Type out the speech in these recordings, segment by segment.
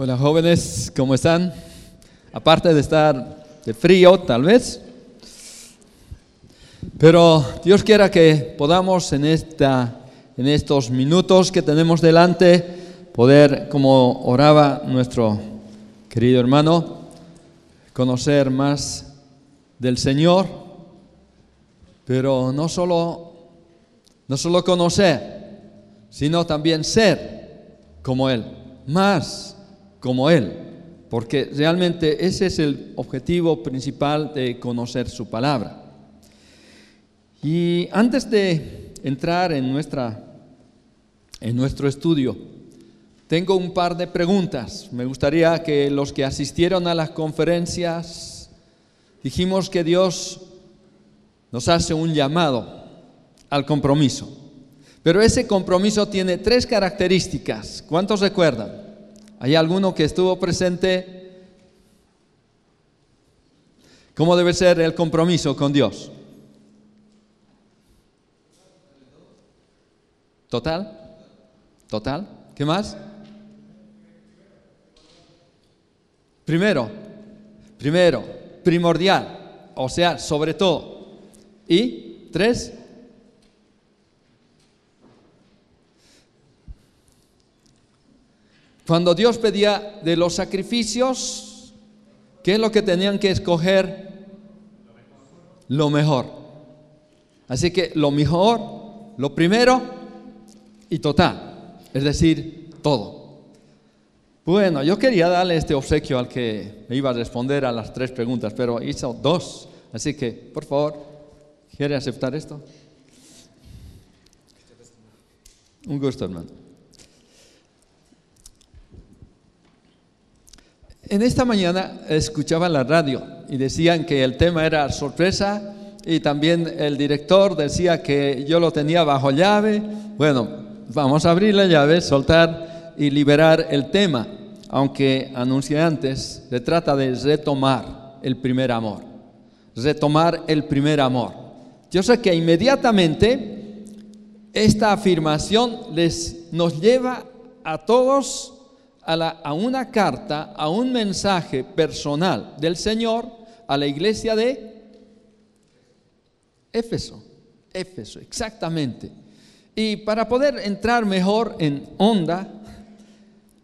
Hola jóvenes, ¿cómo están? Aparte de estar de frío tal vez, pero Dios quiera que podamos en, esta, en estos minutos que tenemos delante poder, como oraba nuestro querido hermano, conocer más del Señor, pero no solo, no solo conocer, sino también ser como Él, más como Él, porque realmente ese es el objetivo principal de conocer su palabra. Y antes de entrar en, nuestra, en nuestro estudio, tengo un par de preguntas. Me gustaría que los que asistieron a las conferencias, dijimos que Dios nos hace un llamado al compromiso. Pero ese compromiso tiene tres características. ¿Cuántos recuerdan? ¿Hay alguno que estuvo presente? ¿Cómo debe ser el compromiso con Dios? ¿Total? ¿Total? ¿Qué más? Primero, primero, primordial, o sea, sobre todo. Y tres, Cuando Dios pedía de los sacrificios, ¿qué es lo que tenían que escoger? Lo mejor. Así que lo mejor, lo primero y total, es decir, todo. Bueno, yo quería darle este obsequio al que iba a responder a las tres preguntas, pero hizo dos. Así que, por favor, ¿quiere aceptar esto? Un gusto, hermano. En esta mañana escuchaba la radio y decían que el tema era sorpresa y también el director decía que yo lo tenía bajo llave. Bueno, vamos a abrir la llave, soltar y liberar el tema, aunque anuncié antes, se trata de retomar el primer amor, retomar el primer amor. Yo sé que inmediatamente esta afirmación les, nos lleva a todos a, una carta, a un mensaje personal del Señor a la iglesia de Éfeso. Éfeso, exactamente. Y para poder entrar mejor en onda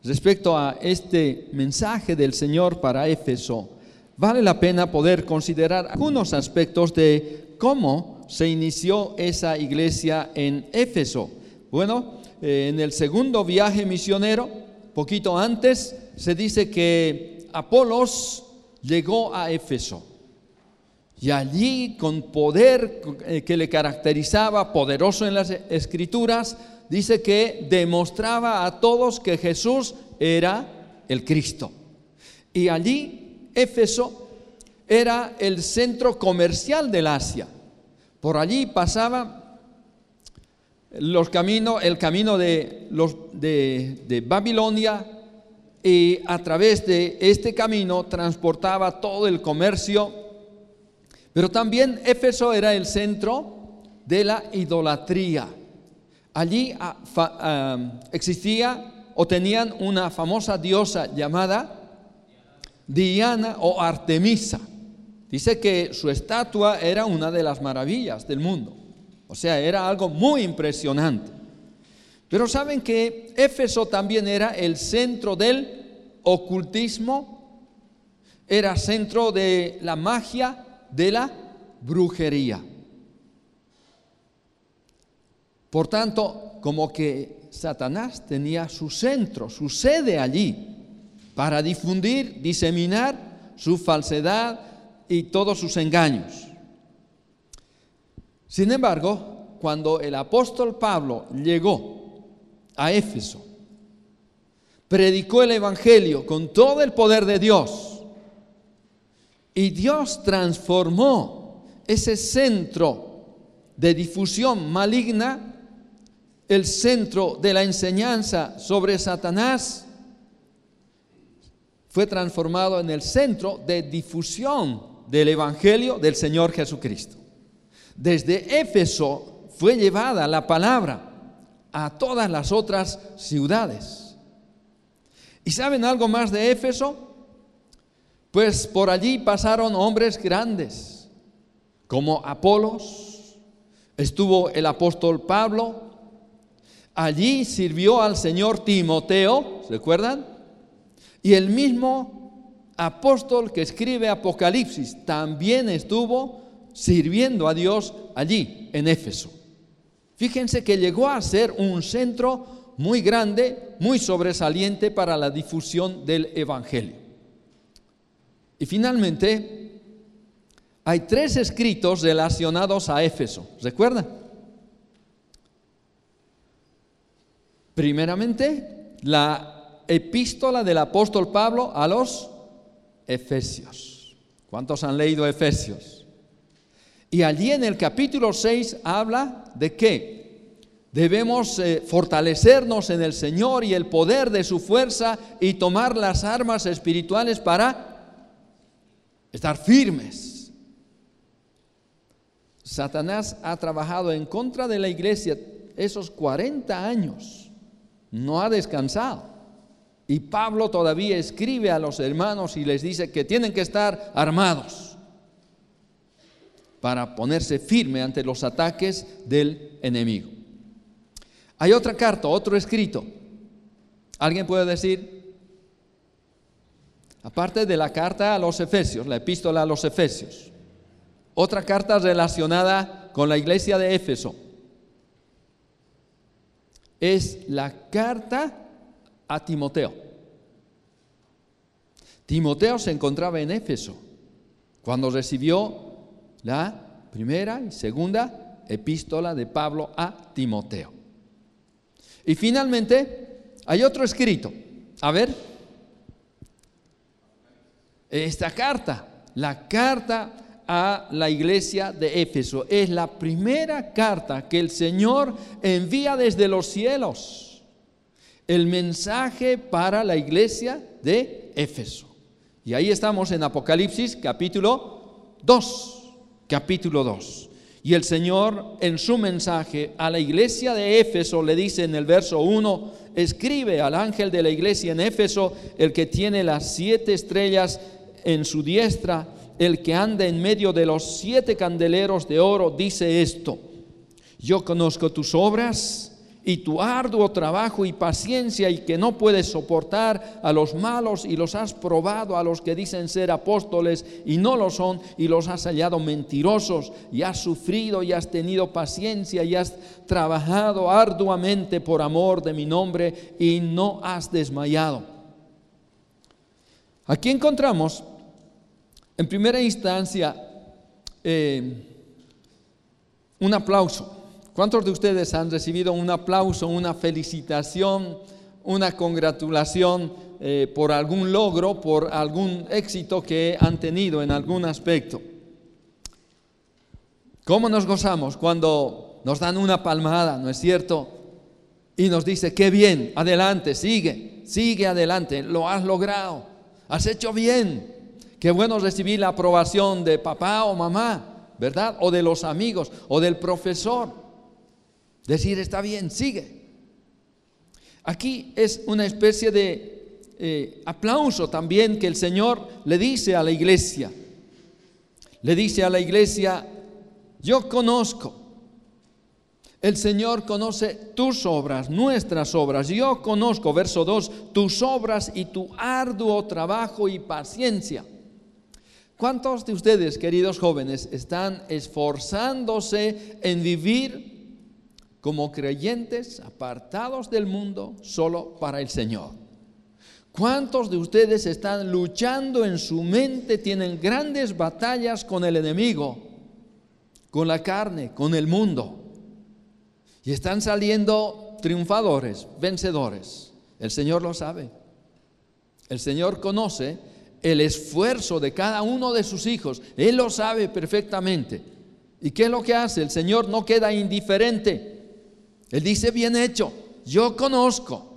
respecto a este mensaje del Señor para Éfeso, vale la pena poder considerar algunos aspectos de cómo se inició esa iglesia en Éfeso. Bueno, eh, en el segundo viaje misionero, poquito antes, se dice que Apolos llegó a Éfeso. Y allí, con poder eh, que le caracterizaba, poderoso en las escrituras, dice que demostraba a todos que Jesús era el Cristo. Y allí, Éfeso era el centro comercial del Asia. Por allí pasaba los caminos, el camino de, los, de, Babilonia y a través de este camino transportaba todo el comercio, pero también Éfeso era el centro de la idolatría. Allí ah, ah, existía o tenían una famosa diosa llamada Diana o Artemisa. Dice que su estatua era una de las maravillas del mundo. O sea, era algo muy impresionante. Pero saben que Éfeso también era el centro del ocultismo, era centro de la magia, de la brujería. Por tanto, como que Satanás tenía su centro, su sede allí, para difundir, diseminar su falsedad y todos sus engaños. Sin embargo, cuando el apóstol Pablo llegó a Éfeso, predicó el Evangelio con todo el poder de Dios y Dios transformó ese centro de difusión maligna, el centro de la enseñanza sobre Satanás, fue transformado en el centro de difusión del Evangelio del Señor Jesucristo. Desde Éfeso fue llevada la palabra a todas las otras ciudades. ¿Y saben algo más de Éfeso? Pues por allí pasaron hombres grandes, como Apolos, estuvo el apóstol Pablo, allí sirvió al Señor Timoteo, ¿se acuerdan? Y el mismo apóstol que escribe Apocalipsis también estuvo sirviendo a Dios allí, en Éfeso. Fíjense que llegó a ser un centro muy grande, muy sobresaliente para la difusión del Evangelio. Y finalmente, hay tres escritos relacionados a Éfeso. ¿Recuerdan? Primeramente, la epístola del apóstol Pablo a los Efesios. ¿Cuántos han leído Efesios? Y allí en el capítulo 6 habla de qué? Debemos eh, fortalecernos en el Señor y el poder de su fuerza y tomar las armas espirituales para estar firmes. Satanás ha trabajado en contra de la iglesia esos 40 años, no ha descansado. Y Pablo todavía escribe a los hermanos y les dice que tienen que estar armados para ponerse firme ante los ataques del enemigo. Hay otra carta, otro escrito. ¿Alguien puede decir? Aparte de la carta a los Efesios, la epístola a los Efesios. Otra carta relacionada con la iglesia de Éfeso. Es la carta a Timoteo. Timoteo se encontraba en Éfeso cuando recibió la primera y segunda epístola de Pablo a Timoteo. Y finalmente, hay otro escrito. A ver, esta carta, la carta a la iglesia de Éfeso, es la primera carta que el Señor envía desde los cielos. El mensaje para la iglesia de Éfeso. Y ahí estamos en Apocalipsis capítulo 2, capítulo 2. Y el Señor en su mensaje a la iglesia de Éfeso le dice en el verso 1, escribe al ángel de la iglesia en Éfeso, el que tiene las siete estrellas en su diestra, el que anda en medio de los siete candeleros de oro, dice esto, yo conozco tus obras y tu arduo trabajo y paciencia y que no puedes soportar a los malos y los has probado a los que dicen ser apóstoles y no lo son y los has hallado mentirosos y has sufrido y has tenido paciencia y has trabajado arduamente por amor de mi nombre y no has desmayado. Aquí encontramos en primera instancia eh, un aplauso ¿Cuántos de ustedes han recibido un aplauso, una felicitación, una congratulación eh, por algún logro, por algún éxito que han tenido en algún aspecto? ¿Cómo nos gozamos cuando nos dan una palmada, no es cierto? Y nos dice, qué bien, adelante, sigue, sigue adelante, lo has logrado, has hecho bien. Qué bueno recibir la aprobación de papá o mamá, ¿verdad? O de los amigos, o del profesor. Decir, está bien, sigue. Aquí es una especie de eh, aplauso también que el Señor le dice a la iglesia. Le dice a la iglesia, yo conozco. El Señor conoce tus obras, nuestras obras. Yo conozco, verso 2, tus obras y tu arduo trabajo y paciencia. ¿Cuántos de ustedes, queridos jóvenes, están esforzándose en vivir como creyentes apartados del mundo solo para el Señor. ¿Cuántos de ustedes están luchando en su mente, tienen grandes batallas con el enemigo, con la carne, con el mundo? Y están saliendo triunfadores, vencedores. El Señor lo sabe. El Señor conoce el esfuerzo de cada uno de sus hijos. Él lo sabe perfectamente. ¿Y qué es lo que hace? El Señor no queda indiferente. Él dice, bien hecho, yo conozco,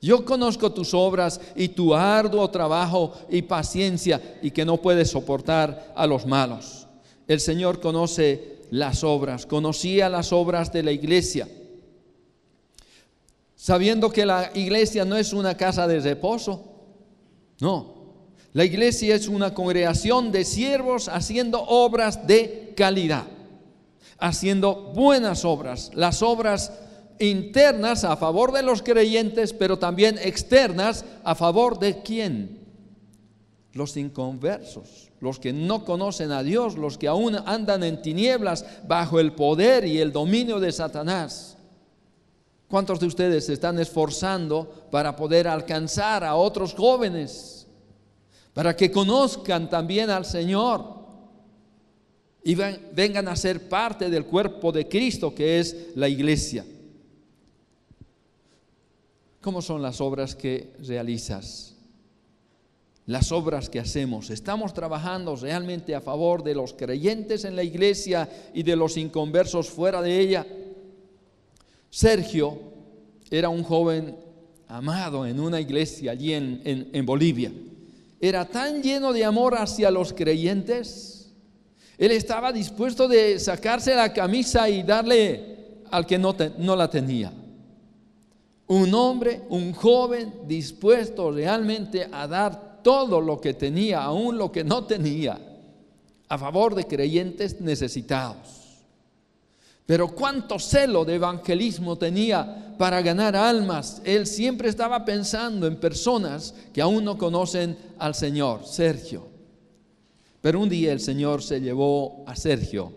yo conozco tus obras y tu arduo trabajo y paciencia y que no puedes soportar a los malos. El Señor conoce las obras, conocía las obras de la iglesia. sabiendo que la iglesia no es una casa de reposo. No, la iglesia es una congregación de siervos haciendo obras de calidad, haciendo buenas obras, las obras internas a favor de los creyentes, pero también externas a favor de quién? Los inconversos, los que no conocen a Dios, los que aún andan en tinieblas bajo el poder y el dominio de Satanás. ¿Cuántos de ustedes se están esforzando para poder alcanzar a otros jóvenes? Para que conozcan también al Señor y vengan a ser parte del cuerpo de Cristo que es la iglesia. ¿Cómo son las obras que realizas? Las obras que hacemos. ¿Estamos trabajando realmente a favor de los creyentes en la iglesia y de los inconversos fuera de ella? Sergio era un joven amado en una iglesia allí en, en, Bolivia. Era tan lleno de amor hacia los creyentes. Él estaba dispuesto de sacarse la camisa y darle al que no, no la tenía. Un hombre, un joven dispuesto realmente a dar todo lo que tenía, aún lo que no tenía, a favor de creyentes necesitados. Pero cuánto celo de evangelismo tenía para ganar almas. Él siempre estaba pensando en personas que aún no conocen al Señor, Sergio. Pero un día el Señor se llevó a Sergio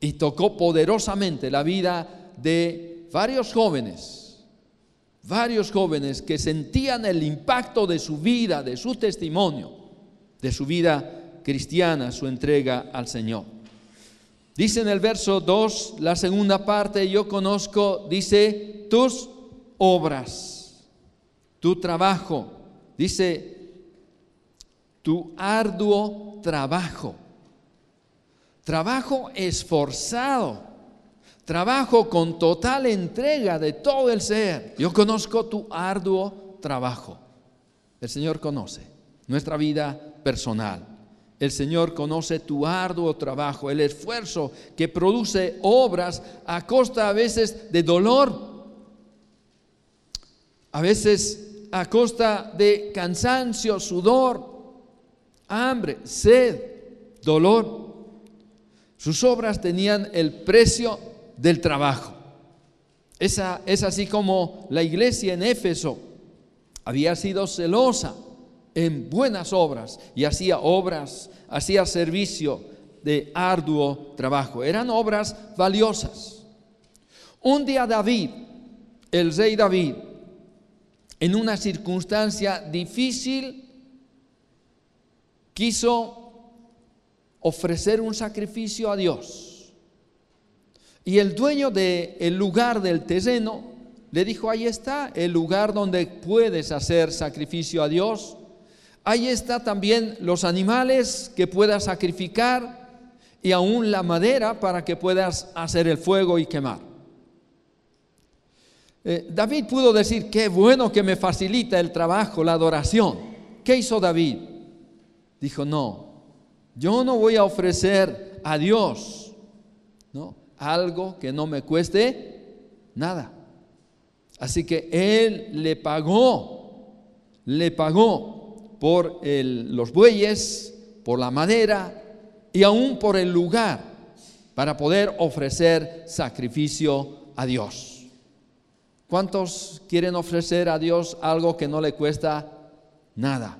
y tocó poderosamente la vida de varios jóvenes varios jóvenes que sentían el impacto de su vida, de su testimonio, de su vida cristiana, su entrega al Señor. Dice en el verso 2, la segunda parte, yo conozco, dice, tus obras, tu trabajo, dice, tu arduo trabajo, trabajo esforzado Trabajo con total entrega de todo el ser. Yo conozco tu arduo trabajo. El Señor conoce nuestra vida personal. El Señor conoce tu arduo trabajo, el esfuerzo que produce obras a costa a veces de dolor, a veces a costa de cansancio, sudor, hambre, sed, dolor. Sus obras tenían el precio del trabajo. Esa, es así como la iglesia en Éfeso había sido celosa en buenas obras y hacía obras, hacía servicio de arduo trabajo. Eran obras valiosas. Un día David, el rey David, en una circunstancia difícil, quiso ofrecer un sacrificio a Dios. Y el dueño del lugar del terreno le dijo, ahí está el lugar donde puedes hacer sacrificio a Dios. Ahí está también los animales que puedas sacrificar y aún la madera para que puedas hacer el fuego y quemar. Eh, David pudo decir, qué bueno que me facilita el trabajo, la adoración. ¿Qué hizo David? Dijo, no, yo no voy a ofrecer a Dios, ¿no? algo que no me cueste nada. Así que Él le pagó, le pagó por los bueyes, por la madera y aún por el lugar para poder ofrecer sacrificio a Dios. ¿Cuántos quieren ofrecer a Dios algo que no le cuesta nada?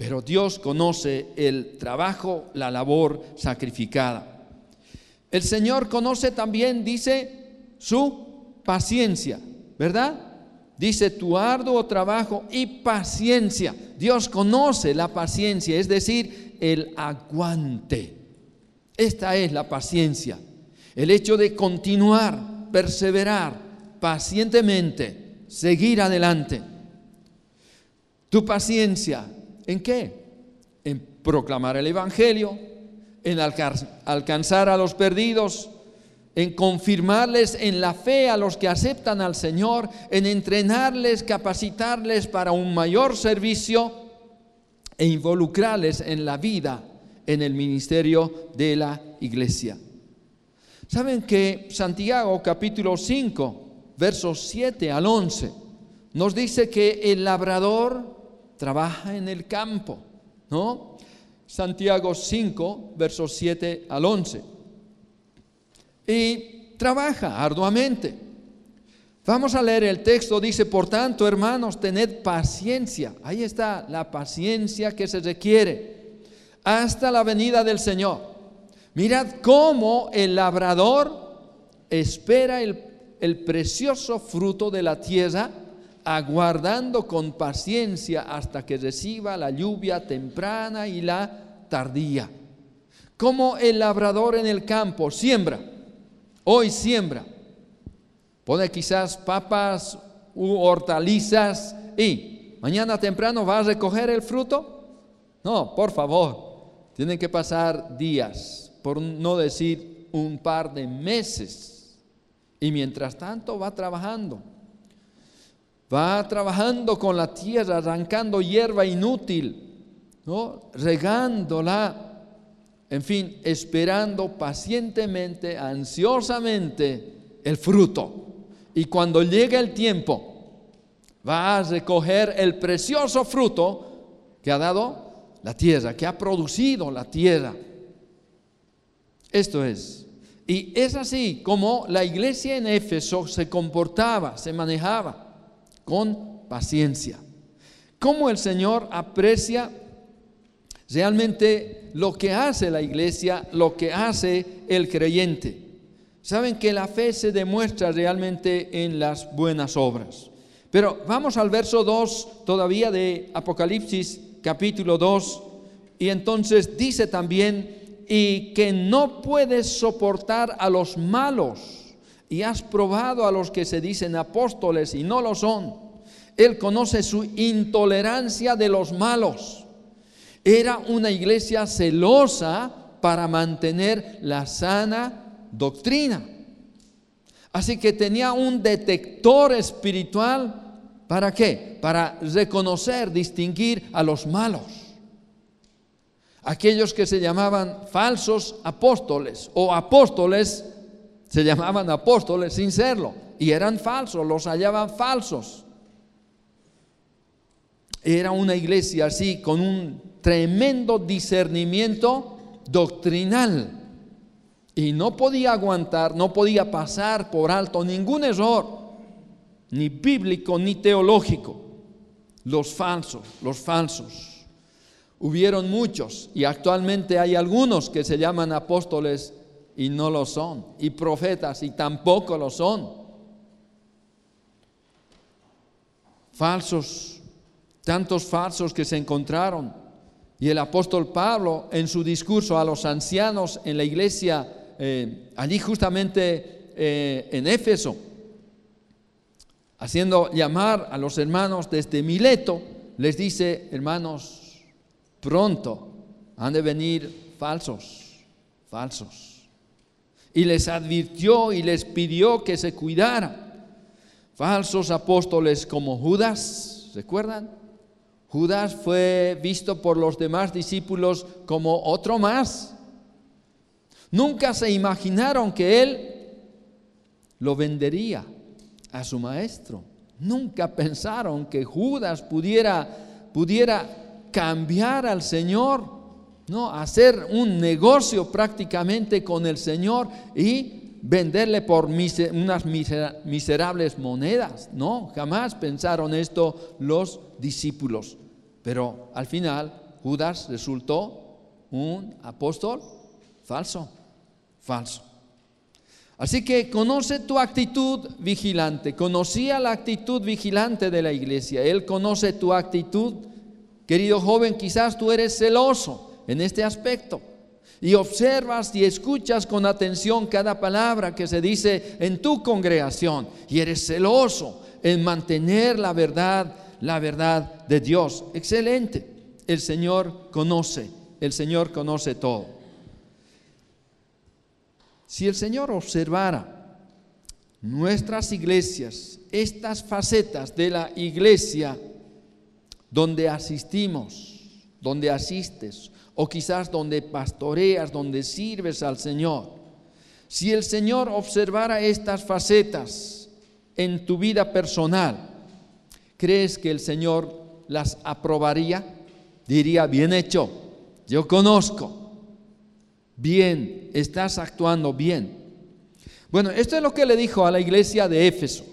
Pero Dios conoce el trabajo, la labor sacrificada. El Señor conoce también, dice, su paciencia, ¿verdad? Dice tu arduo trabajo y paciencia. Dios conoce la paciencia, es decir, el aguante. Esta es la paciencia. El hecho de continuar, perseverar pacientemente, seguir adelante. Tu paciencia, ¿en qué? En proclamar el Evangelio, en alcanzar a los perdidos, en confirmarles en la fe a los que aceptan al Señor, en entrenarles, capacitarles para un mayor servicio e involucrarles en la vida, en el ministerio de la iglesia. Saben que Santiago capítulo 5, versos 7 al 11, nos dice que el labrador trabaja en el campo, ¿no? Santiago 5, versos 7 al 11. Y trabaja arduamente. Vamos a leer el texto, dice, por tanto, hermanos, tened paciencia. Ahí está la paciencia que se requiere hasta la venida del Señor. Mirad cómo el labrador espera el, el precioso fruto de la tierra, aguardando con paciencia hasta que reciba la lluvia temprana y la tardía. Como el labrador en el campo siembra, hoy siembra, pone quizás papas u hortalizas y mañana temprano va a recoger el fruto. No, por favor, tienen que pasar días, por no decir un par de meses. Y mientras tanto va trabajando. Va trabajando con la tierra, arrancando hierba inútil, ¿no? regándola, en fin, esperando pacientemente, ansiosamente el fruto. Y cuando llegue el tiempo, va a recoger el precioso fruto que ha dado la tierra, que ha producido la tierra. Esto es. Y es así como la iglesia en Éfeso se comportaba, se manejaba con paciencia. Cómo el Señor aprecia realmente lo que hace la iglesia, lo que hace el creyente. Saben que la fe se demuestra realmente en las buenas obras. Pero vamos al verso 2 todavía de Apocalipsis capítulo 2 y entonces dice también y que no puedes soportar a los malos y has probado a los que se dicen apóstoles y no lo son. Él conoce su intolerancia de los malos. Era una iglesia celosa para mantener la sana doctrina. Así que tenía un detector espiritual. ¿Para qué? Para reconocer, distinguir a los malos aquellos que se llamaban falsos apóstoles o apóstoles se llamaban apóstoles sin serlo y eran falsos, los hallaban falsos. Era una iglesia así con un tremendo discernimiento doctrinal y no podía aguantar, no podía pasar por alto ningún error, ni bíblico ni teológico. Los falsos, los falsos hubieron muchos y actualmente hay algunos que se llaman apóstoles y no lo son, y profetas y tampoco lo son. Falsos, tantos falsos que se encontraron. Y el apóstol Pablo en su discurso a los ancianos en la iglesia, eh, allí justamente eh, en Éfeso, haciendo llamar a los hermanos desde Mileto, les dice, hermanos, pronto han de venir falsos, falsos. Y les advirtió y les pidió que se cuidaran. Falsos apóstoles como Judas, ¿recuerdan? Judas fue visto por los demás discípulos como otro más. Nunca se imaginaron que él lo vendería a su maestro. Nunca pensaron que Judas pudiera, pudiera cambiar al Señor, ¿no? Hacer un negocio prácticamente con el Señor y venderle por unas miserables monedas. No, jamás pensaron esto los discípulos. Pero al final Judas resultó un apóstol falso, falso. Así que conoce tu actitud vigilante. Conocía la actitud vigilante de la iglesia. Él conoce tu actitud Querido joven, quizás tú eres celoso en este aspecto y observas y escuchas con atención cada palabra que se dice en tu congregación y eres celoso en mantener la verdad, la verdad de Dios. Excelente. El Señor conoce, el Señor conoce todo. Si el Señor observara nuestras iglesias, estas facetas de la iglesia, donde asistimos, donde asistes, o quizás donde pastoreas, donde sirves al Señor. Si el Señor observara estas facetas, en tu vida personal, ¿crees que el Señor las aprobaría? Diría, bien hecho, yo conozco, bien, estás actuando bien. Bueno, esto es lo que le dijo a la iglesia de Éfeso.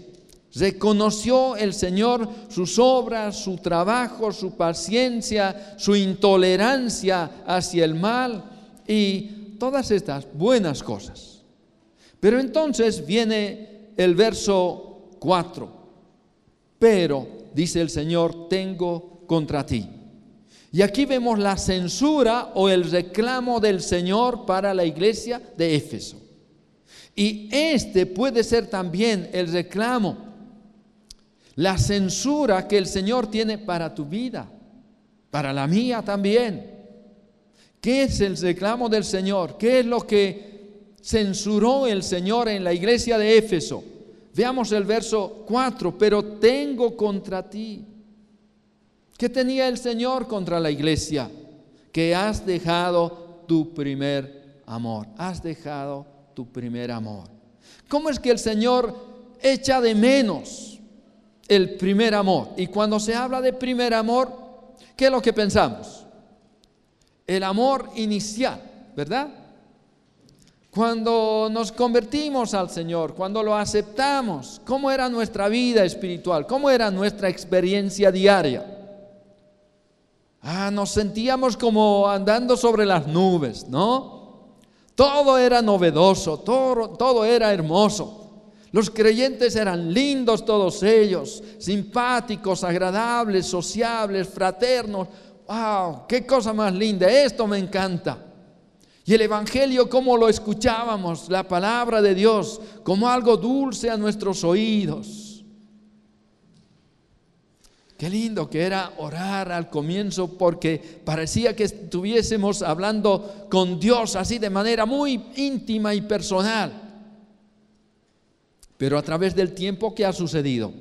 Reconoció el Señor sus obras, su trabajo, su paciencia, su intolerancia hacia el mal y todas estas buenas cosas. Pero entonces viene el verso 4. Pero, dice el Señor, tengo contra ti. Y aquí vemos la censura o el reclamo del Señor para la iglesia de Éfeso. Y este puede ser también el reclamo la censura que el Señor tiene para tu vida, para la mía también. ¿Qué es el reclamo del Señor? ¿Qué es lo que censuró el Señor en la iglesia de Éfeso? Veamos el verso 4, pero tengo contra ti. ¿Qué tenía el Señor contra la iglesia? Que has dejado tu primer amor. Has dejado tu primer amor. ¿Cómo es que el Señor echa de menos el primer amor. Y cuando se habla de primer amor, ¿qué es lo que pensamos? El amor inicial, ¿verdad? Cuando nos convertimos al Señor, cuando lo aceptamos, ¿cómo era nuestra vida espiritual? ¿Cómo era nuestra experiencia diaria? Ah, nos sentíamos como andando sobre las nubes, ¿no? Todo era novedoso, todo, todo era hermoso. Los creyentes eran lindos todos ellos, simpáticos, agradables, sociables, fraternos. ¡Wow! ¡Qué cosa más linda! Esto me encanta. Y el Evangelio, como lo escuchábamos, la palabra de Dios, como algo dulce a nuestros oídos. Qué lindo que era orar al comienzo porque parecía que estuviésemos hablando con Dios así de manera muy íntima y personal. Pero a través del tiempo, ¿qué ha sucedido?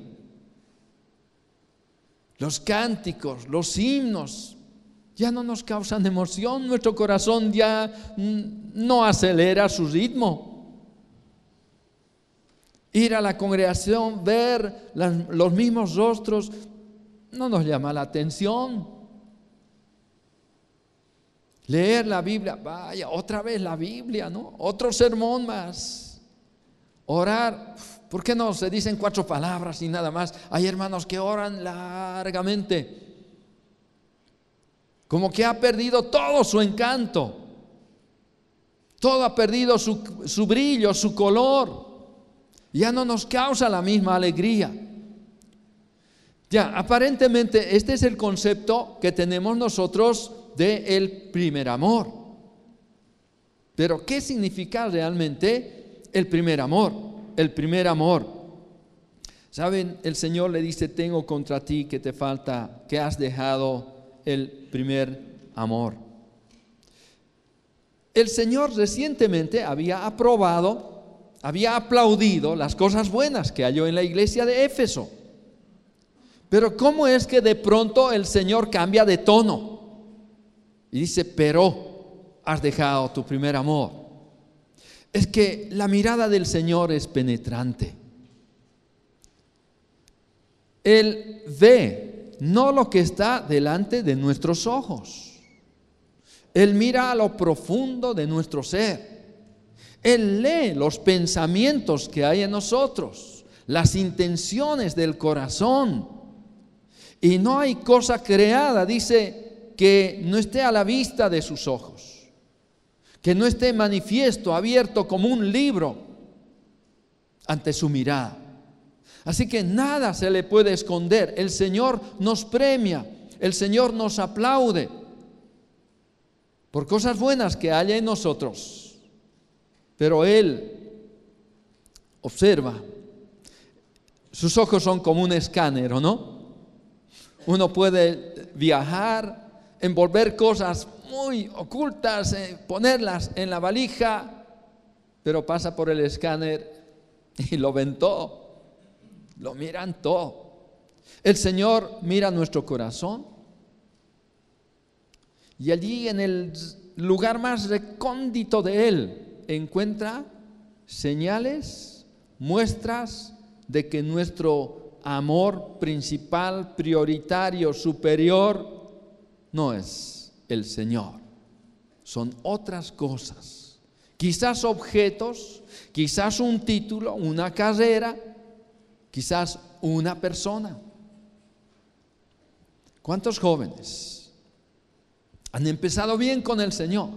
Los cánticos, los himnos, ya no nos causan emoción, nuestro corazón ya no acelera su ritmo. Ir a la congregación, ver los mismos rostros, no nos llama la atención. Leer la Biblia, vaya, otra vez la Biblia, ¿no? Otro sermón más. Orar, ¿por qué no se dicen cuatro palabras y nada más? Hay hermanos que oran largamente. Como que ha perdido todo su encanto. Todo ha perdido su, su brillo, su color. Ya no nos causa la misma alegría. Ya, aparentemente este es el concepto que tenemos nosotros del el primer amor. Pero ¿qué significa realmente el primer amor, el primer amor. Saben, el Señor le dice, tengo contra ti que te falta, que has dejado el primer amor. El Señor recientemente había aprobado, había aplaudido las cosas buenas que halló en la iglesia de Éfeso. Pero ¿cómo es que de pronto el Señor cambia de tono? Y dice, pero has dejado tu primer amor es que la mirada del Señor es penetrante. Él ve no lo que está delante de nuestros ojos. Él mira a lo profundo de nuestro ser. Él lee los pensamientos que hay en nosotros, las intenciones del corazón. Y no hay cosa creada, dice, que no esté a la vista de sus ojos que no esté manifiesto, abierto como un libro ante su mirada. Así que nada se le puede esconder. El Señor nos premia, el Señor nos aplaude por cosas buenas que haya en nosotros. Pero Él observa. Sus ojos son como un escáner, ¿o no? Uno puede viajar, envolver cosas muy ocultas, eh, ponerlas en la valija, pero pasa por el escáner y lo ven todo, lo miran todo. El Señor mira nuestro corazón y allí en el lugar más recóndito de Él encuentra señales, muestras de que nuestro amor principal, prioritario, superior, no es el Señor, son otras cosas. Quizás objetos, quizás un título, una carrera, quizás una persona. ¿Cuántos jóvenes han empezado bien con el Señor?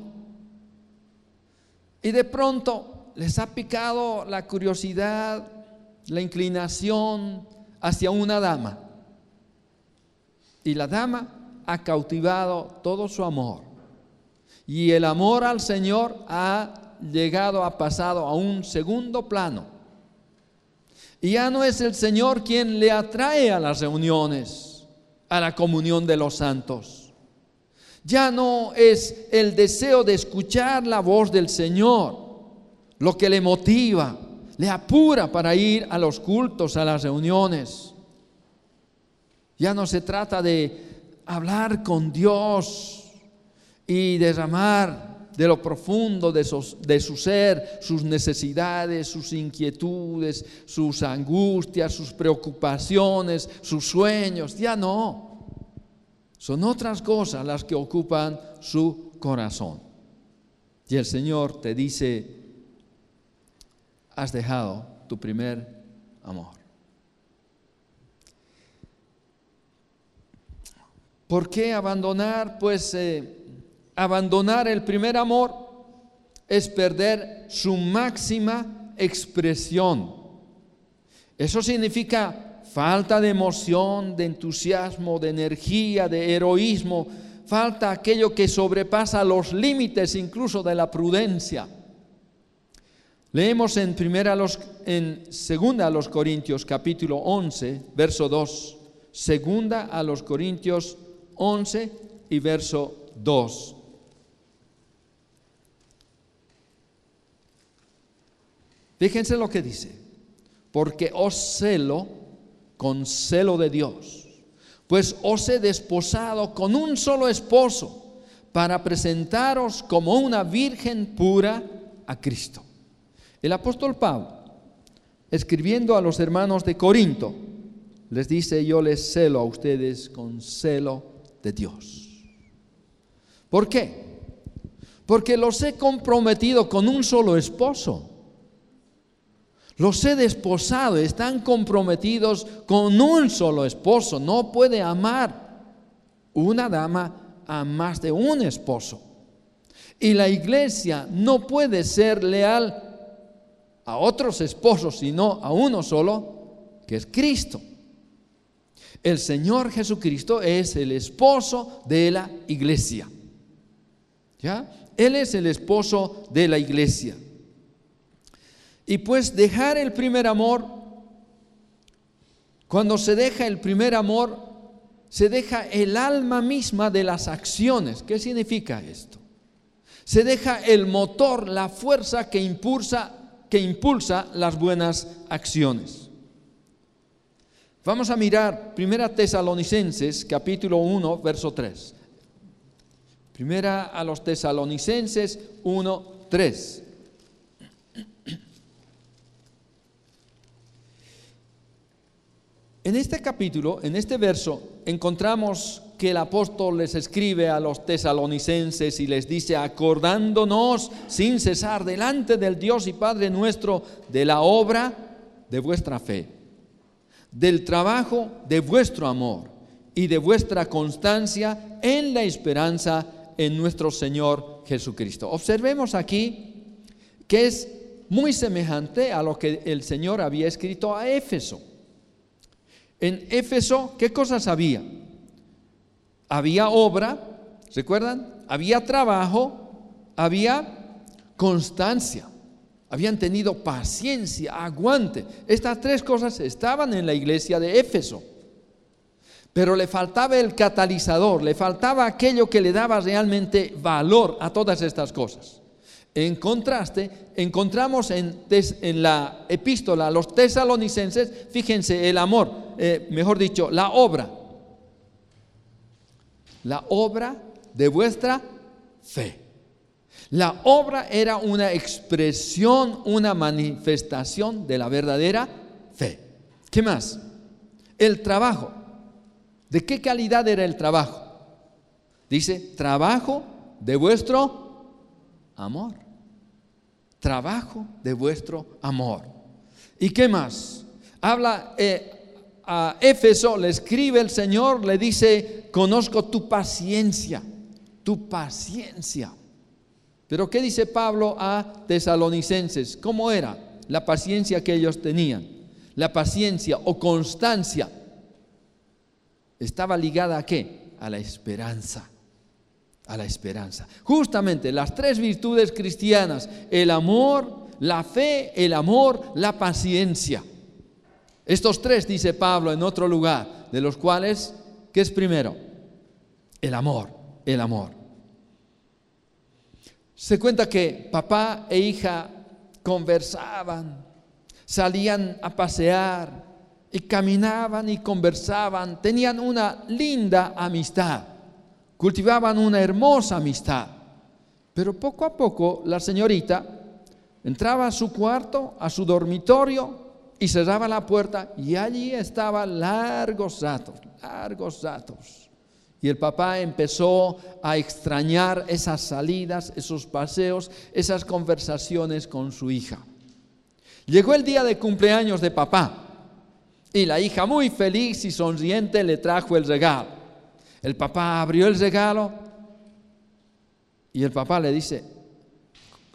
Y de pronto les ha picado la curiosidad, la inclinación hacia una dama. Y la dama ha cautivado todo su amor. Y el amor al Señor ha llegado, ha pasado a un segundo plano. Y ya no es el Señor quien le atrae a las reuniones, a la comunión de los santos. Ya no es el deseo de escuchar la voz del Señor lo que le motiva, le apura para ir a los cultos, a las reuniones. Ya no se trata de hablar con Dios y derramar de lo profundo de de su, ser, sus necesidades, sus inquietudes, sus angustias, sus preocupaciones, sus sueños. Ya no. Son otras cosas las que ocupan su corazón. Y el Señor te dice, has dejado tu primer amor. ¿Por qué abandonar? Pues eh, abandonar el primer amor es perder su máxima expresión. Eso significa falta de emoción, de entusiasmo, de energía, de heroísmo, falta aquello que sobrepasa los límites incluso de la prudencia. Leemos en primera en segunda a los Corintios capítulo 11, verso 2. Segunda a los Corintios 11 y verso 2. Fíjense lo que dice. Porque os celo con celo de Dios, pues os he desposado con un solo esposo para presentaros como una virgen pura a Cristo. El apóstol Pablo, escribiendo a los hermanos de Corinto, les dice, yo les celo a ustedes con celo de Dios. ¿Por qué? Porque los he comprometido con un solo esposo. Los he desposado, están comprometidos con un solo esposo. No puede amar una dama a más de un esposo. Y la iglesia no puede ser leal a otros esposos, sino a uno solo, que es Cristo. El Señor Jesucristo es el esposo de la iglesia. ¿Ya? Él es el esposo de la iglesia. Y pues dejar el primer amor, cuando se deja el primer amor, se deja el alma misma de las acciones. ¿Qué significa esto? Se deja el motor, la fuerza que impulsa que impulsa las buenas acciones. Vamos a mirar Primera Tesalonicenses, capítulo 1, verso 3. Primera a los Tesalonicenses 1, 3. En este capítulo, en este verso, encontramos que el apóstol les escribe a los tesalonicenses y les dice, acordándonos sin cesar delante del Dios y Padre nuestro de la obra de vuestra fe, del trabajo de vuestro amor y de vuestra constancia en la esperanza en nuestro Señor Jesucristo. Observemos aquí que es muy semejante a lo que el Señor había escrito a Éfeso. En Éfeso, ¿qué cosas había? había obra, ¿recuerdan? Había trabajo, había constancia, habían tenido paciencia, aguante. Estas tres cosas estaban en la iglesia de Éfeso. Pero le faltaba el catalizador, le faltaba aquello que le daba realmente valor a todas estas cosas. En contraste, encontramos en, la epístola a los tesalonicenses, fíjense, el amor, eh, mejor dicho, la obra la obra de vuestra fe. La obra era una expresión, una manifestación de la verdadera fe. ¿Qué más? El trabajo. ¿De qué calidad era el trabajo? Dice, trabajo de vuestro amor. Trabajo de vuestro amor. ¿Y qué más? Habla eh, a Éfeso, le escribe el Señor, le dice, conozco tu paciencia, tu paciencia. Pero ¿qué dice Pablo a tesalonicenses? ¿Cómo era la paciencia que ellos tenían? La paciencia o constancia estaba ligada a qué? A la esperanza. A la esperanza. Justamente las tres virtudes cristianas, el amor, la fe, el amor, la paciencia. Estos tres, dice Pablo en otro lugar, de los cuales, ¿qué es primero? El amor, el amor. Se cuenta que papá e hija conversaban, salían a pasear y caminaban y conversaban, tenían una linda amistad, cultivaban una hermosa amistad. Pero poco a poco la señorita entraba a su cuarto, a su dormitorio y cerraba la puerta y allí estaba largos ratos, largos ratos. Y el papá empezó a extrañar esas salidas, esos paseos, esas conversaciones con su hija. Llegó el día de cumpleaños de papá y la hija muy feliz y sonriente le trajo el regalo. El papá abrió el regalo y el papá le dice,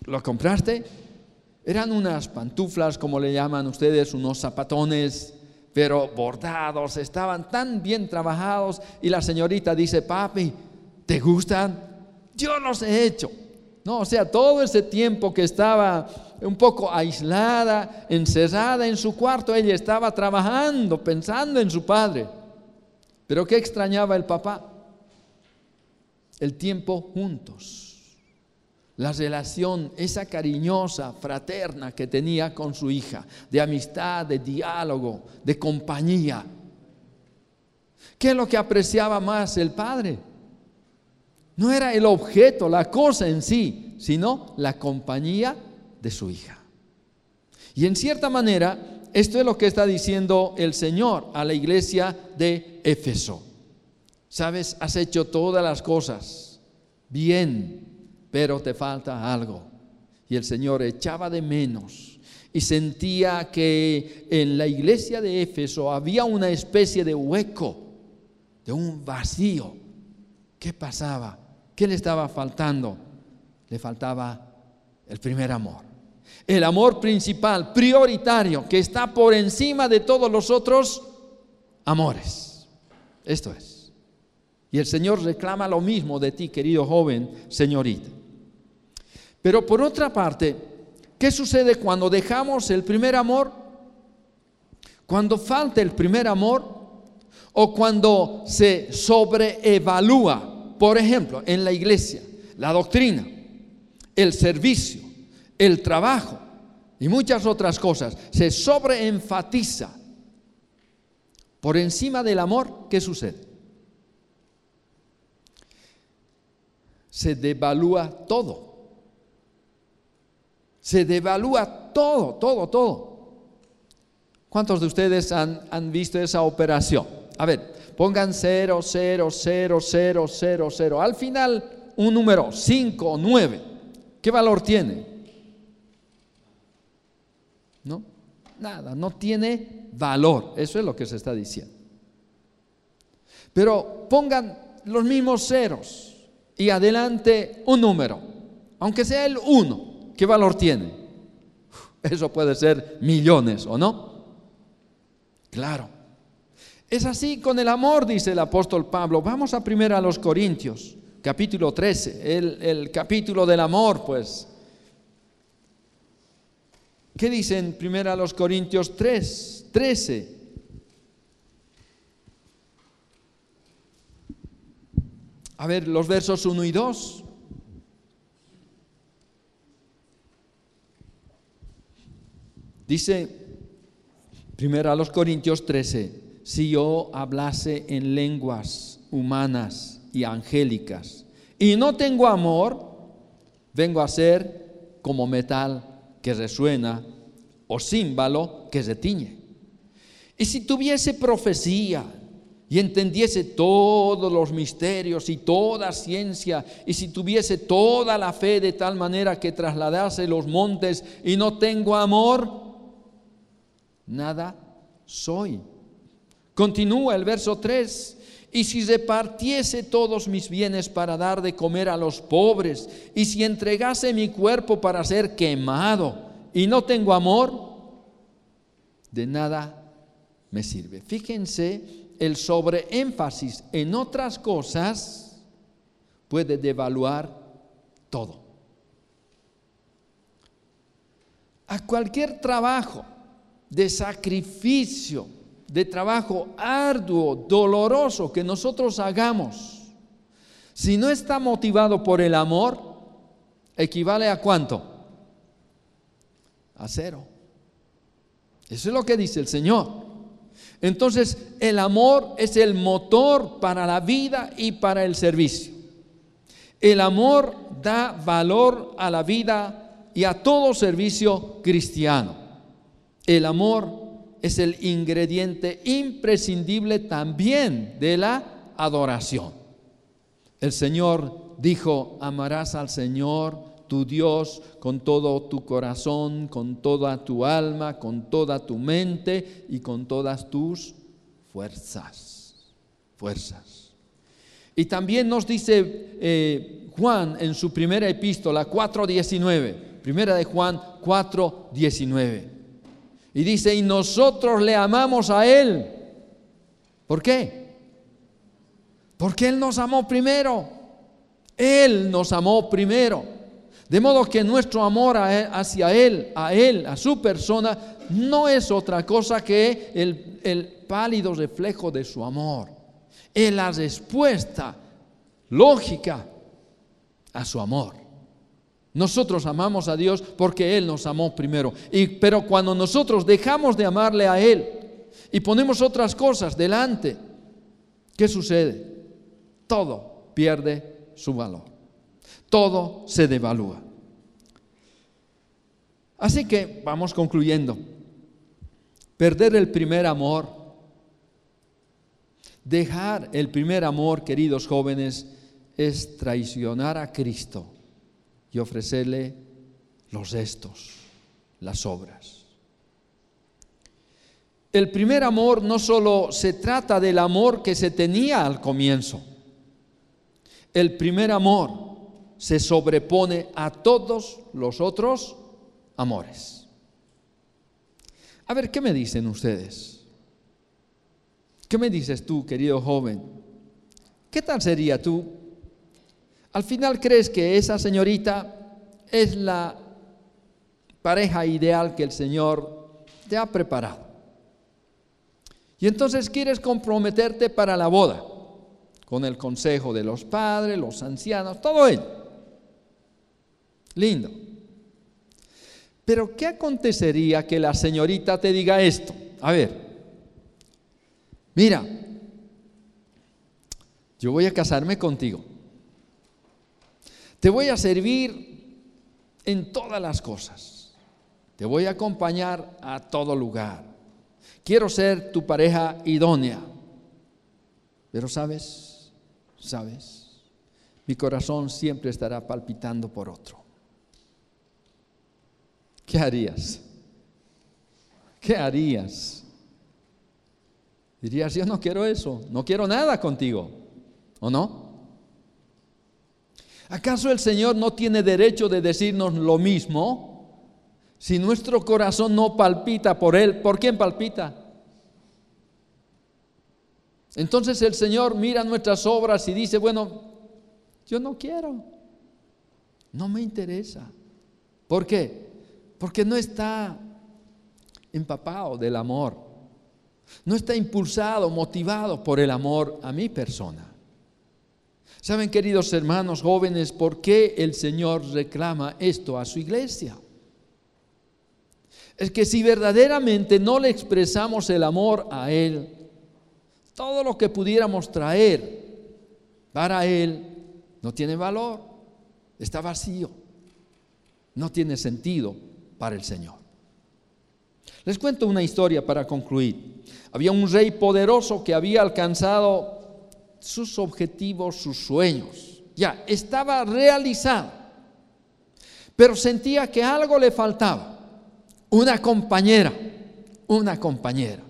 ¿lo compraste? Eran unas pantuflas, como le llaman ustedes, unos zapatones pero bordados, estaban tan bien trabajados. Y la señorita dice, papi, ¿te gustan? Yo los he hecho. No, o sea, todo ese tiempo que estaba un poco aislada, encerrada en su cuarto, ella estaba trabajando, pensando en su padre. Pero ¿qué extrañaba el papá? El tiempo juntos la relación, esa cariñosa, fraterna que tenía con su hija, de amistad, de diálogo, de compañía. ¿Qué es lo que apreciaba más el padre? No era el objeto, la cosa en sí, sino la compañía de su hija. Y en cierta manera, esto es lo que está diciendo el Señor a la iglesia de Éfeso. Sabes, has hecho todas las cosas bien pero te falta algo. Y el Señor echaba de menos y sentía que en la iglesia de Éfeso había una especie de hueco, de un vacío. ¿Qué pasaba? ¿Qué le estaba faltando? Le faltaba el primer amor. El amor principal, prioritario, que está por encima de todos los otros amores. Esto es. Y el Señor reclama lo mismo de ti, querido joven, señorita. Pero por otra parte, ¿qué sucede cuando dejamos el primer amor? Cuando falta el primer amor o cuando se sobreevalúa, por ejemplo, en la iglesia, la doctrina, el servicio, el trabajo y muchas otras cosas, se sobreenfatiza por encima del amor, ¿qué sucede? Se devalúa todo se devalúa todo, todo, todo. ¿Cuántos de ustedes han, visto esa operación? A ver, pongan 0, 0, 0, 0, 0, 0. Al final, un número, 5 o 9. ¿Qué valor tiene? ¿No? Nada, no tiene valor. Eso es lo que se está diciendo. Pero pongan los mismos ceros y adelante un número, aunque sea el 1. ¿Qué valor tiene? Eso puede ser millones, ¿o no? Claro. Es así con el amor, dice el apóstol Pablo. Vamos a primero a los Corintios, capítulo 13, el, capítulo del amor, pues. ¿Qué dicen primero a los Corintios 3, 13? A ver, los versos 1 y 2. Dice primero a los Corintios 13, si yo hablase en lenguas humanas y angélicas y no tengo amor, vengo a ser como metal que resuena o címbalo que retiñe. Y si tuviese profecía y entendiese todos los misterios y toda ciencia, y si tuviese toda la fe de tal manera que trasladase los montes y no tengo amor, nada soy. Continúa el verso 3. Y si repartiese todos mis bienes para dar de comer a los pobres, y si entregase mi cuerpo para ser quemado, y no tengo amor, de nada me sirve. Fíjense el sobreénfasis en otras cosas puede devaluar todo. A cualquier trabajo de sacrificio, de trabajo arduo, doloroso que nosotros hagamos, si no está motivado por el amor, equivale a cuánto? A cero. Eso es lo que dice el Señor. Entonces, el amor es el motor para la vida y para el servicio. El amor da valor a la vida y a todo servicio cristiano. El amor es el ingrediente imprescindible también de la adoración. El Señor dijo, amarás al Señor tu Dios con todo tu corazón, con toda tu alma, con toda tu mente y con todas tus fuerzas. Fuerzas. Y también nos dice eh, Juan en su primera epístola 4.19, primera de Juan 4.19. Y dice, y nosotros le amamos a Él. ¿Por qué? Porque Él nos amó primero. Él nos amó primero. De modo que nuestro amor hacia Él, a Él, a su persona, no es otra cosa que el, el pálido reflejo de su amor. Es la respuesta lógica a su amor. Nosotros amamos a Dios porque Él nos amó primero. Y, pero cuando nosotros dejamos de amarle a Él y ponemos otras cosas delante, ¿qué sucede? Todo pierde su valor. Todo se devalúa. Así que vamos concluyendo. Perder el primer amor, dejar el primer amor, queridos jóvenes, es traicionar a Cristo y ofrecerle los gestos, las obras. El primer amor no solo se trata del amor que se tenía al comienzo, el primer amor se sobrepone a todos los otros amores. A ver, ¿qué me dicen ustedes? ¿Qué me dices tú, querido joven? ¿Qué tal sería tú al final crees que esa señorita es la pareja ideal que el Señor te ha preparado. Y entonces quieres comprometerte para la boda, con el consejo de los padres, los ancianos, todo ello. Lindo. Pero ¿qué acontecería que la señorita te diga esto? A ver, mira, yo voy a casarme contigo. Te voy a servir en todas las cosas. Te voy a acompañar a todo lugar. Quiero ser tu pareja idónea. Pero sabes, sabes, mi corazón siempre estará palpitando por otro. ¿Qué harías? ¿Qué harías? Dirías, yo no quiero eso, no quiero nada contigo, ¿o no? ¿Acaso el Señor no tiene derecho de decirnos lo mismo? Si nuestro corazón no palpita por Él, ¿por quién palpita? Entonces el Señor mira nuestras obras y dice, bueno, yo no quiero, no me interesa. ¿Por qué? Porque no está empapado del amor, no está impulsado, motivado por el amor a mi persona. Saben, queridos hermanos jóvenes, por qué el Señor reclama esto a su iglesia. Es que si verdaderamente no le expresamos el amor a Él, todo lo que pudiéramos traer para Él no tiene valor, está vacío, no tiene sentido para el Señor. Les cuento una historia para concluir. Había un rey poderoso que había alcanzado sus objetivos, sus sueños. Ya, estaba realizado. Pero sentía que algo le faltaba. Una compañera, una compañera.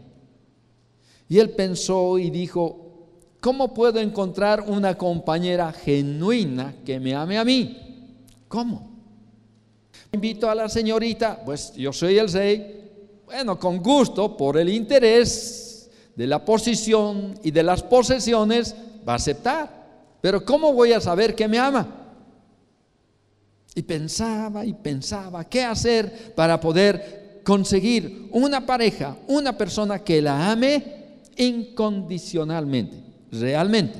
Y él pensó y dijo, ¿cómo puedo encontrar una compañera genuina que me ame a mí? ¿Cómo? Invito a la señorita, pues yo soy el rey, bueno, con gusto, por el interés de la posición y de las posesiones, va a aceptar. Pero ¿cómo voy a saber que me ama? Y pensaba y pensaba qué hacer para poder conseguir una pareja, una persona que la ame incondicionalmente, realmente.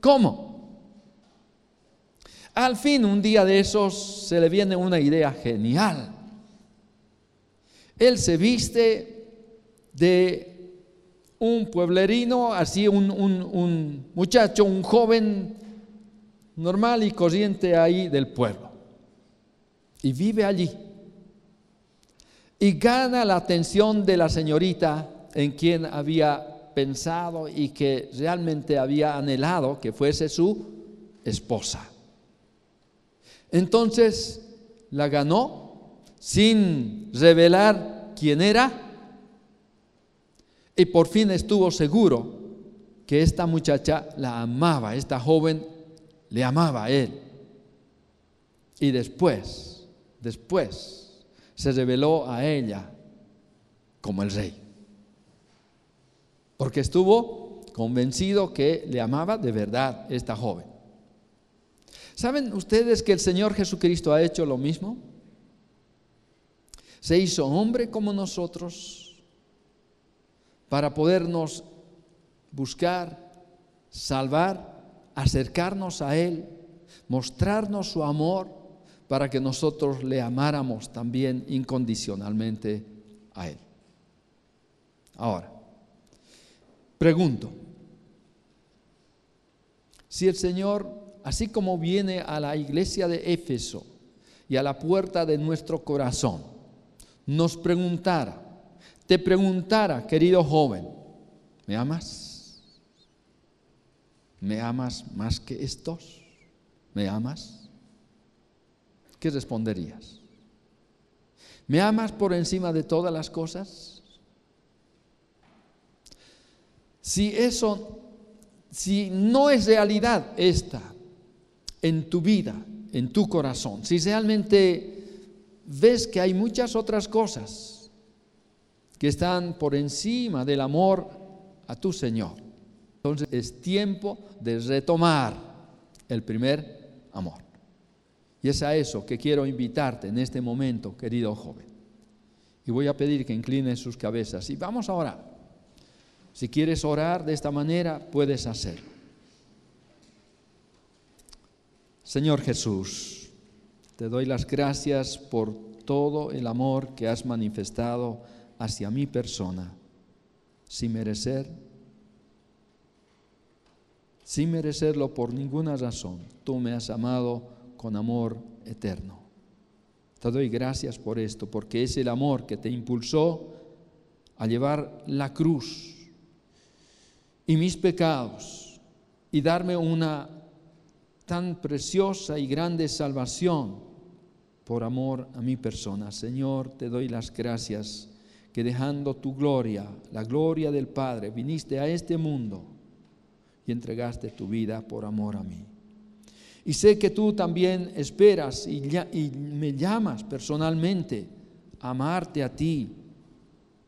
¿Cómo? Al fin, un día de esos, se le viene una idea genial. Él se viste de un pueblerino, así un, un, muchacho, un joven normal y corriente ahí del pueblo. Y vive allí. Y gana la atención de la señorita en quien había pensado y que realmente había anhelado que fuese su esposa. Entonces la ganó sin revelar quién era y por fin estuvo seguro que esta muchacha la amaba, esta joven le amaba a él. Y después, después se reveló a ella como el rey porque estuvo convencido que le amaba de verdad esta joven. ¿Saben ustedes que el Señor Jesucristo ha hecho lo mismo? Se hizo hombre como nosotros para podernos buscar, salvar, acercarnos a Él, mostrarnos su amor para que nosotros le amáramos también incondicionalmente a Él. Ahora, Pregunto, si el Señor, así como viene a la iglesia de Éfeso y a la puerta de nuestro corazón, nos preguntara, te preguntara, querido joven, ¿me amas? ¿Me amas más que estos? ¿Me amas? ¿Qué responderías? ¿Me amas por encima de todas las cosas? Si eso, si no es realidad esta en tu vida, en tu corazón, si realmente ves que hay muchas otras cosas que están por encima del amor a tu Señor, entonces es tiempo de retomar el primer amor. Y es a eso que quiero invitarte en este momento, querido joven. Y voy a pedir que inclinen sus cabezas y vamos a orar. Si quieres orar de esta manera, puedes hacerlo. Señor Jesús, te doy las gracias por todo el amor que has manifestado hacia mi persona, sin merecer, sin merecerlo por ninguna razón. Tú me has amado con amor eterno. Te doy gracias por esto, porque es el amor que te impulsó a llevar la cruz y mis pecados y darme una tan preciosa y grande salvación por amor a mi persona. Señor, te doy las gracias que dejando tu gloria, la gloria del Padre, viniste a este mundo y entregaste tu vida por amor a mí. Y sé que tú también esperas y, me llamas personalmente a amarte a ti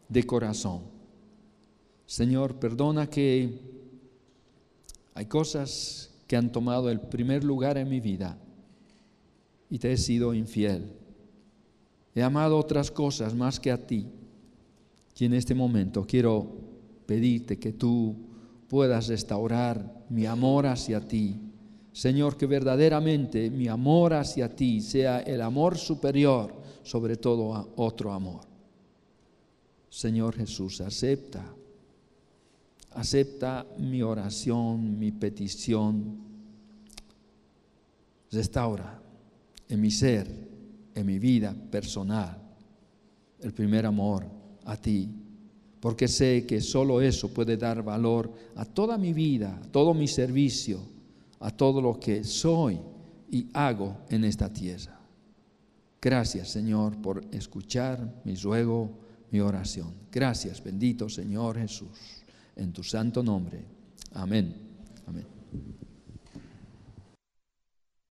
de corazón. Señor, perdona que hay cosas que han tomado el primer lugar en mi vida y te he sido infiel. He amado otras cosas más que a ti. Y en este momento quiero pedirte que tú puedas restaurar mi amor hacia ti. Señor, que verdaderamente mi amor hacia ti sea el amor superior sobre todo otro amor. Señor Jesús, acepta acepta mi oración, mi petición. Restaura en mi ser, en mi vida personal, el primer amor a ti, porque sé que solo eso puede dar valor a toda mi vida, a todo mi servicio, a todo lo que soy y hago en esta tierra. Gracias, Señor, por escuchar mi ruego, mi oración. Gracias, bendito Señor Jesús, en tu santo nombre. Amén. Amén.